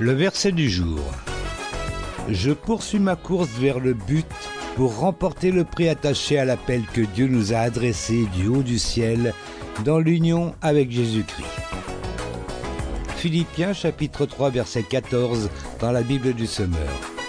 Le verset du jour. Je poursuis ma course vers le but pour remporter le prix attaché à l'appel que Dieu nous a adressé du haut du ciel dans l'union avec Jésus-Christ. Philippiens chapitre 3 verset 14 dans la Bible du Semeur.